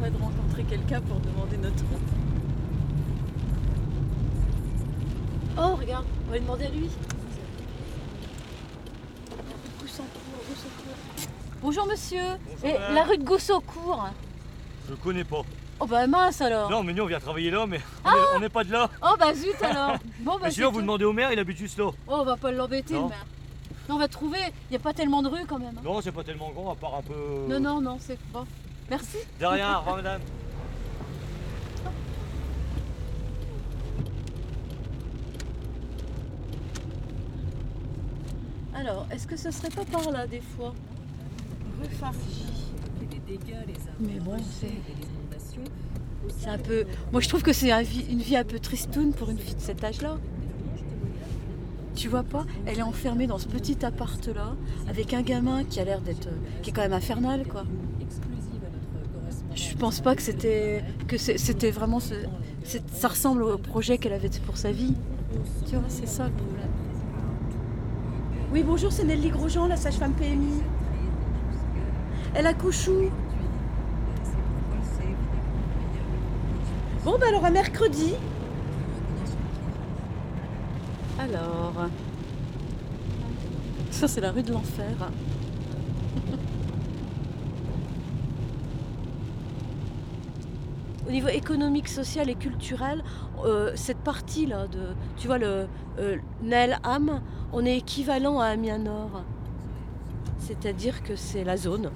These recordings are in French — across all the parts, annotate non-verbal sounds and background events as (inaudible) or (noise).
pas de rencontrer quelqu'un pour demander notre route. Oh, regarde, on va lui demander à lui. Goussancourt, Goussancourt. Bonjour monsieur. Bonjour, Et madame. la rue de Goussancourt Je connais pas. Oh bah mince alors. Non, mais nous on vient travailler là, mais on est- on n'est pas de là. Oh bah zut (laughs) alors. Bon bah Mais c'est vous tout. demandez au maire, il habite juste là. Oh, on va pas l'embêter le Non. maire. Non, on va trouver. Il n'y a pas tellement de rues quand même. hein. Non, c'est pas tellement grand, à part un peu. Non, non, non, c'est bon. Merci. De rien, au revoir madame. Alors, est-ce que ce serait pas par là des fois? Rue. Mais bon, c'est. C'est un peu. Moi, je trouve que c'est un vie- une vie un peu tristoune pour une fille de cet âge-là. Tu vois pas? Elle est enfermée dans ce petit appart-là, avec un gamin qui a l'air d'être. qui est quand même infernal, quoi. Je pense pas que c'était. que c'était vraiment. ce- ça ressemble au projet qu'elle avait pour sa vie. Tu vois, c'est ça le problème. Oui, bonjour, c'est Nelly Grosjean, la sage-femme PMI. Elle accouche où Bon, bah alors à mercredi. Alors. Ça, c'est la rue de l'enfer. Au niveau économique, social et culturel, euh, cette partie-là, tu vois, le euh, Nel-Ham, on est équivalent à Amiens. C'est-à-dire que c'est la zone.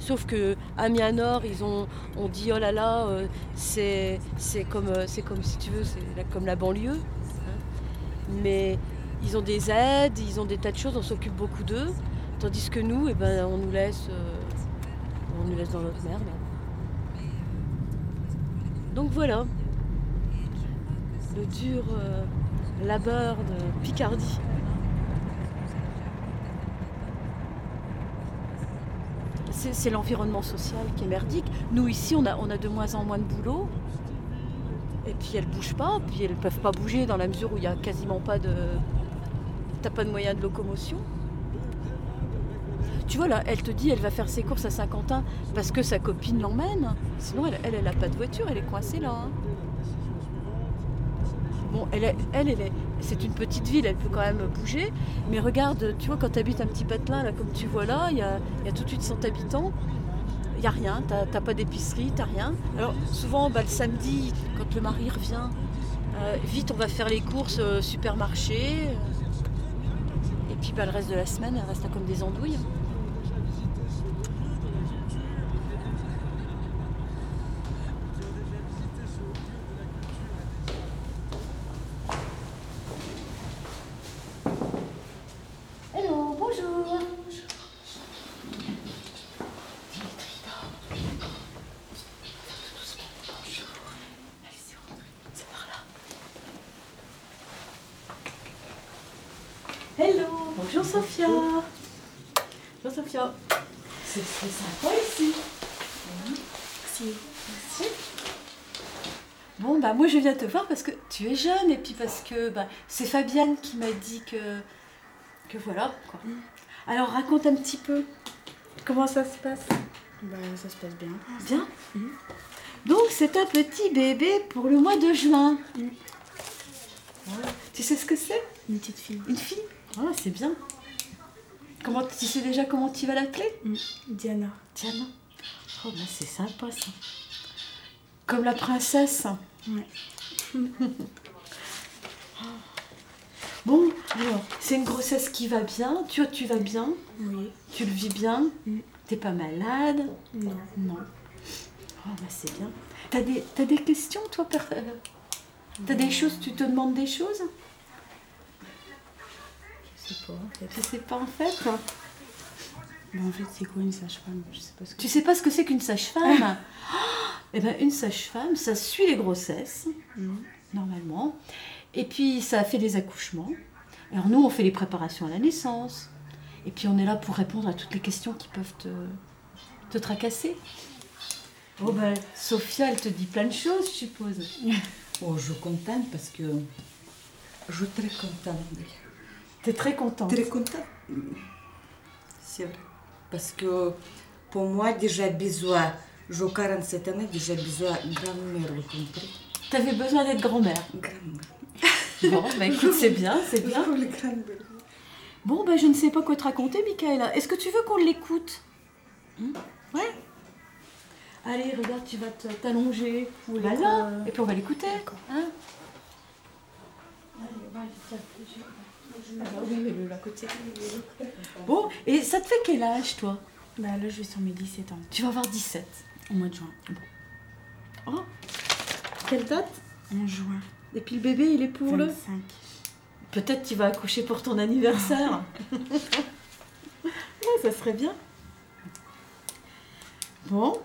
Sauf que Amiens Nord, ils ont on dit oh là là, euh, c'est comme c'est comme si tu veux, c'est comme la banlieue. Mais ils ont des aides, ils ont des tas de choses, on s'occupe beaucoup d'eux. Tandis que nous, eh ben, on nous laisse on nous laisse dans notre merde. Donc voilà. Le dur euh, labeur de Picardie. C'est l'environnement social qui est merdique. Nous ici, on a, on a de moins en moins de boulot. Et puis elles bougent pas, puis elles peuvent pas bouger dans la mesure où il n'y a quasiment pas de. T'as pas de moyen de locomotion. Tu vois là, elle te dit elle va faire ses courses à Saint-Quentin parce que sa copine l'emmène. Sinon elle, elle, a pas de voiture, elle est coincée là. hein. Bon, elle, elle, elle est, c'est une petite ville, elle peut quand même bouger. Mais regarde, tu vois, quand tu habites un petit patelin, là, comme tu vois là, il y a, tout de suite 100 habitants. Il n'y a rien, t'as pas d'épicerie, t'as rien. Alors souvent, bah, le samedi, quand le mari revient, euh, vite, on va faire les courses au supermarché. euh, Et puis bah, le reste de la semaine, elle reste comme des andouilles. Hello, bonjour. Hello, bonjour Sophia. Bonjour Sophia. C'est très sympa ici. Merci. Merci. Bon, bah moi je viens te voir parce que tu es jeune et puis parce que bah, c'est Fabienne qui m'a dit que, que voilà. Quoi. Alors raconte un petit peu comment ça se passe. Bah, ça se passe bien. Bien Donc c'est un petit bébé pour le mois de juin. Voilà. Tu sais ce que c'est? Une petite fille. Une fille? Ah, c'est bien. Comment, tu sais déjà comment tu vas l'appeler Diana. Diana. Oh, bah c'est sympa ça. Comme la princesse. Ouais. (laughs) Bon, alors, c'est une grossesse qui va bien. Tu, tu vas bien Oui. Tu le vis bien Mm. T'es pas malade Non. Non. Oh, bah c'est bien. T'as des, t'as des questions, toi per- euh, T'as des choses, tu te demandes des choses sais pas. En fait, sais pas en fait. Mais en fait c'est quoi une sage-femme? Je sais pas ce que Tu sais pas ce que c'est qu'une sage-femme? (gasps) Eh ben, une sage-femme, ça suit les grossesses, Mhm. normalement. Et puis, ça fait des accouchements. Alors, nous, on fait les préparations à la naissance. Et puis, on est là pour répondre à toutes les questions qui peuvent te, te tracasser. Oh, ben, Sophia, elle te dit plein de choses, je suppose. (laughs) Oh, je suis contente parce que je suis très contente. T'es très contente. Très contente. C'est vrai. Parce que pour moi, déjà besoin J'ai 47 ans, j'ai besoin de grand-mère, vous comprenez? T'avais besoin d'être grand-mère. Grand-mère. Bon, bah écoute, c'est bien, c'est bien. Pour les grand-mères. Bon, bah je ne sais pas quoi te raconter, Michaela. Est-ce que tu veux qu'on l'écoute? Hmm Ouais Allez, regarde, tu vas te- t'allonger. Voilà. euh, Et puis on va l'écouter. Hein? Allez, tiens, je- Ah oui, à côté. Bon, et ça te fait quel âge, toi? Bah là, je vais sur mes 17 ans, Tu vas avoir 17. au mois de juin. Oh Quelle date? En juin, Et puis le bébé, il est pour le? 25. Peut-être tu vas accoucher pour ton anniversaire. (laughs) ouais, ça serait bien. Bon.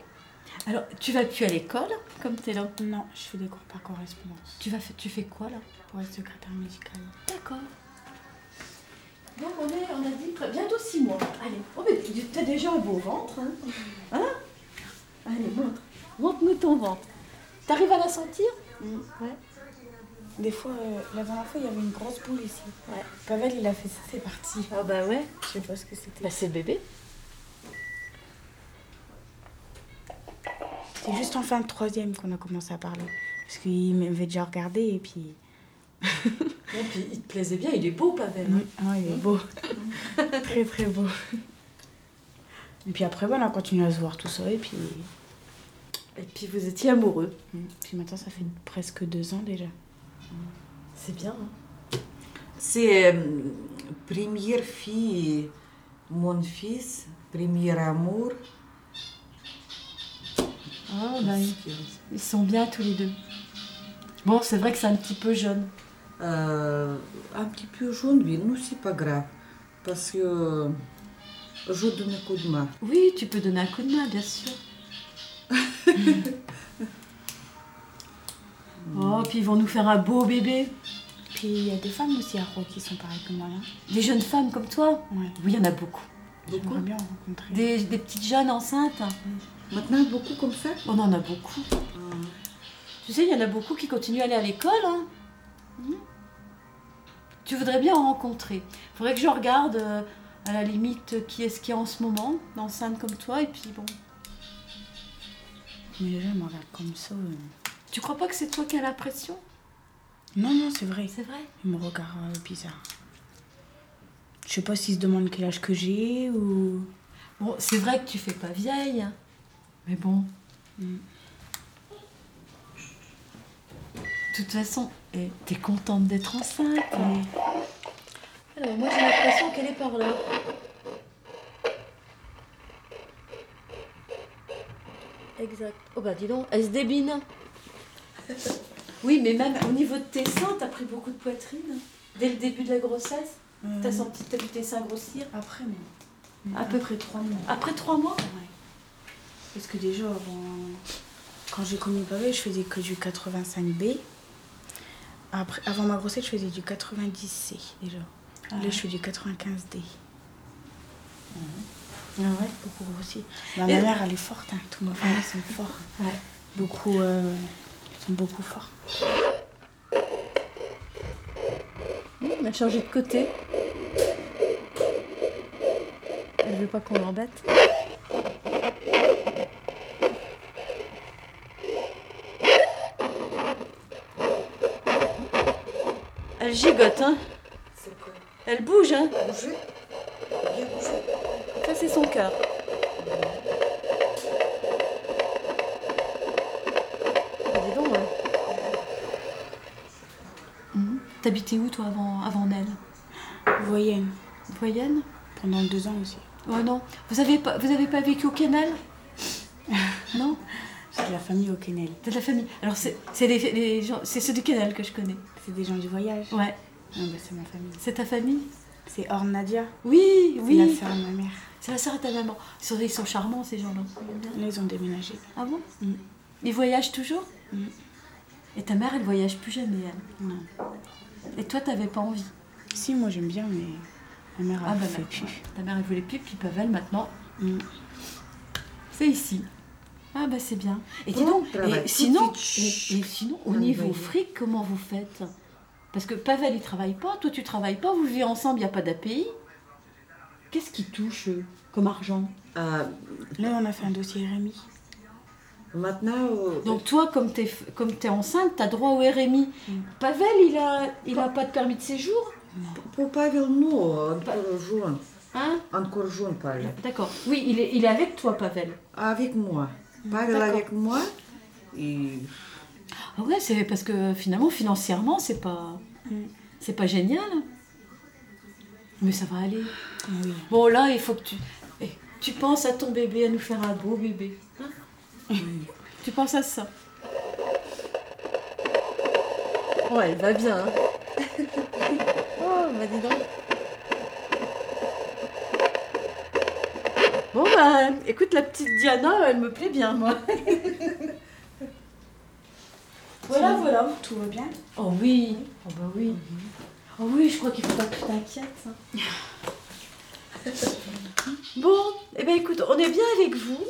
Alors, tu vas plus à l'école, comme tu es là? Non, je fais des cours par correspondance Tu, vas, tu fais quoi, là? Pour être secrétaire médicale. D'accord. Donc, on, est, on a dit bientôt 6 mois. Allez. Oh, mais tu as déjà un beau ventre, hein Hein? Allez, montre. Montre-nous ton ventre. T'arrives à la sentir? Ouais. Des fois, euh, la dernière fois, il y avait une grosse boule ici. Ouais. Pavel, il a fait ça, c'est parti. Ah bah ouais. Je sais pas ce que c'était. Bah c'est le bébé. C'est juste en fin de troisième qu'on a commencé à parler. Parce qu'il m'avait déjà regardé et puis... (laughs) Et puis, il te plaisait bien, il est beau, Pavel. hein. Ah, il est beau. (laughs) très très beau. Et puis après, voilà, on a continué à se voir tout ça et puis... Et puis vous étiez amoureux. Puis maintenant, ça fait presque deux ans déjà. C'est bien. hein. C'est euh, première fille, mon fils, premier amour. Ah, bah, ils, ils sont bien tous les deux. Bon, c'est vrai que c'est un petit peu jeune. Euh, un petit peu jaune, oui, non, c'est pas grave. Parce que euh, je donne un coup de main. Oui, tu peux donner un coup de main, bien sûr. (laughs) oh, puis ils vont nous faire un beau bébé. Puis il y a des femmes aussi à Rouen qui sont pareilles que moi. hein. Des jeunes femmes comme toi Ouais. Oui, il y en a beaucoup. Bien rencontrer. Des, des petites jeunes enceintes Maintenant, beaucoup comme ça? On en a beaucoup. Tu sais, il y en a beaucoup qui continuent à aller à l'école. Hein. Tu voudrais bien en rencontrer. Il faudrait que je regarde, euh, à la limite, qui est-ce qu'il y a en ce moment, d'enceintes comme toi, et puis bon. Mais les gens me regardent comme ça. euh. Tu crois pas que c'est toi qui as la pression? Non, non, c'est vrai. C'est vrai? Ils me regardent euh, bizarre. Je sais pas s'ils se demandent quel âge que j'ai ou... Bon, c'est vrai que tu fais pas vieille, hein. mais bon. Mm. De toute façon, eh, t'es contente d'être enceinte. eh. Alors moi j'ai l'impression qu'elle est par là. Exact. Oh bah dis donc, elle se débine. Oui, mais même au niveau de tes seins, t'as pris beaucoup de poitrine. Dès le début de la grossesse, Euh, t'as senti t'as vu tes seins grossir Après, moi. À peu près trois mois. Après trois mois? Ouais. Parce que déjà, avant... quand j'ai connu Pavel, je faisais que du 85B. Après, avant ma grossesse, je faisais du 90C déjà. Ah Là, je fais du 95D. Ah ouais Beaucoup grossi. Et- Ma mère, elle est forte. Hein. Tous mes familles sont forts. Ouais. Beaucoup, euh, ils sont beaucoup forts. On a changé de côté. Elle veut pas qu'on l'embête. Elle gigote, hein C'est quoi? Elle bouge, hein Bouger Bien bouger. Ça, c'est son cœur. Ah, dis donc, ouais. Mhm. T'habitais où, toi, avant, avant elle Voyenne. Voyenne? Pendant deux ans aussi. Oh non. Vous avez pas, vous avez pas vécu au Canal Non J'ai de la famille au Kennel. T'as de la famille. Alors, c'est c'est les, les gens, c'est ceux du Canal que je connais. C'est des gens du voyage. Ouais. Non, bah, c'est ma famille. C'est ta famille? C'est Or Nadia. Oui, C'est oui. la sœur de ma mère. C'est la sœur de ta maman. Ils sont, ils sont charmants, ces gens-là. Là, ils ont déménagé. Ah bon? Mm. Ils voyagent toujours? Mm. Et ta mère, elle voyage plus jamais, elle? Non. Et toi, t'avais pas envie? Si, moi j'aime bien, mais ma mère a Ah bah fait plus. Ta mère, elle voulait plus, puis Pavel, maintenant, Mm. c'est ici. Ah bah c'est bien. Et dis donc, travail. et de sinon, et, et sinon, au niveau bah, fric, comment vous faites? Parce que Pavel, il travaille pas, toi, tu travailles pas, vous vivez ensemble, il n'y a pas d'API. Qu'est-ce qui touche euh, comme argent? Euh, Là, on a fait un dossier RMI. Maintenant, euh, Donc toi, comme tu es, comme es enceinte, tu as droit au RMI. Mm. Pavel, il a, il a pas de permis de séjour? Pour Pavel, non, encore jeune. Hein? Encore jeune, Pavel. D'accord. Oui, il est, il est avec toi, Pavel. Avec moi. D'accord. avec moi. Et Ah ouais, c'est parce que finalement, financièrement, c'est pas, c'est pas génial. Mais ça va aller. Oui. Bon, là, il faut que tu, eh, tu penses à ton bébé, à nous faire un beau bébé. hein tu penses à ça. Ouais, elle va bien. hein. (laughs) oh, bah dis donc. Bah, écoute, la petite Diana, elle me plaît bien, moi. (laughs) voilà, voilà. Tout va bien Oh oui, oh bah oui. Oh oui, je crois qu'il faut pas que tu t'inquiètes. hein. (laughs) bon, eh ben écoute, on est bien avec vous,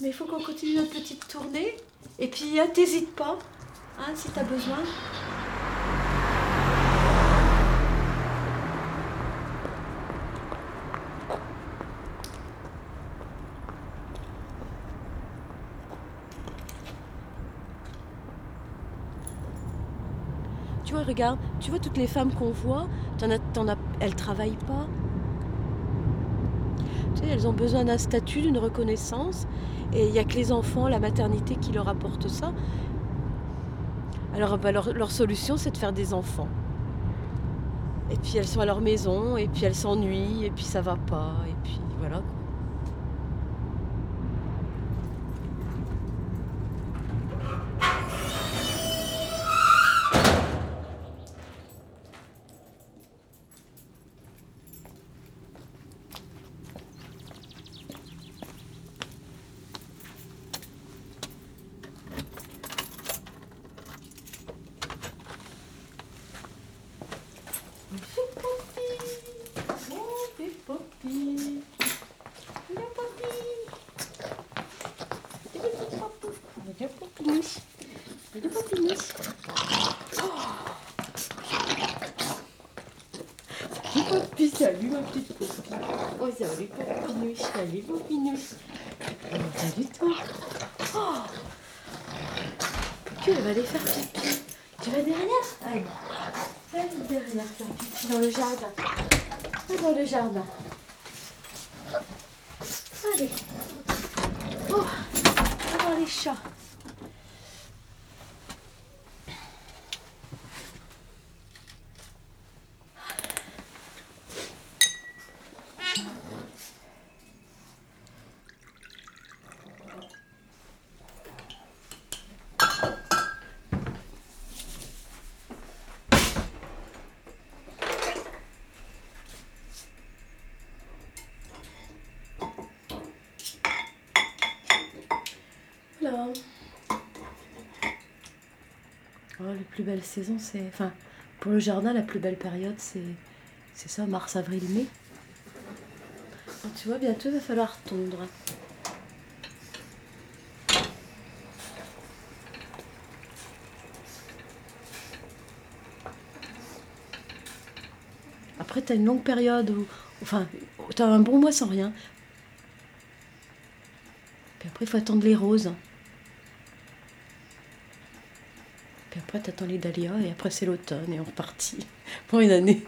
mais il faut qu'on continue notre petite tournée. Et puis, hein, t'hésites pas, hein, si t'as besoin. Tu vois, regarde, tu vois toutes les femmes qu'on voit, t'en as, t'en elles travaillent pas. Elles ont besoin d'un statut, d'une reconnaissance, et il n'y a que les enfants, la maternité qui leur apporte ça. Alors bah, leur, solution, c'est de faire des enfants. Et puis elles sont à leur maison, et puis elles s'ennuient, et puis ça va pas, et puis voilà. Salut ma petite copine. Oh salut Popinouche, salut Popinouche. Oh, salut toi. Oh. Tu vas aller faire pipi. Tu vas derrière Allez. Allez derrière faire pipi dans le jardin. Va Dans le jardin. Allez. Oh, va voir les chats. Voilà. Oh, les plus belles saisons, c'est. Enfin, pour le jardin, la plus belle période, c'est. C'est ça, mars, avril, mai. Tu vois, bientôt, il va falloir tondre. Après, tu as une longue période où. Enfin, tu as un bon mois sans rien. Puis après, il faut attendre les roses. Puis t'attends les dahlias et après, c'est l'automne et on repartit (laughs) pour une année.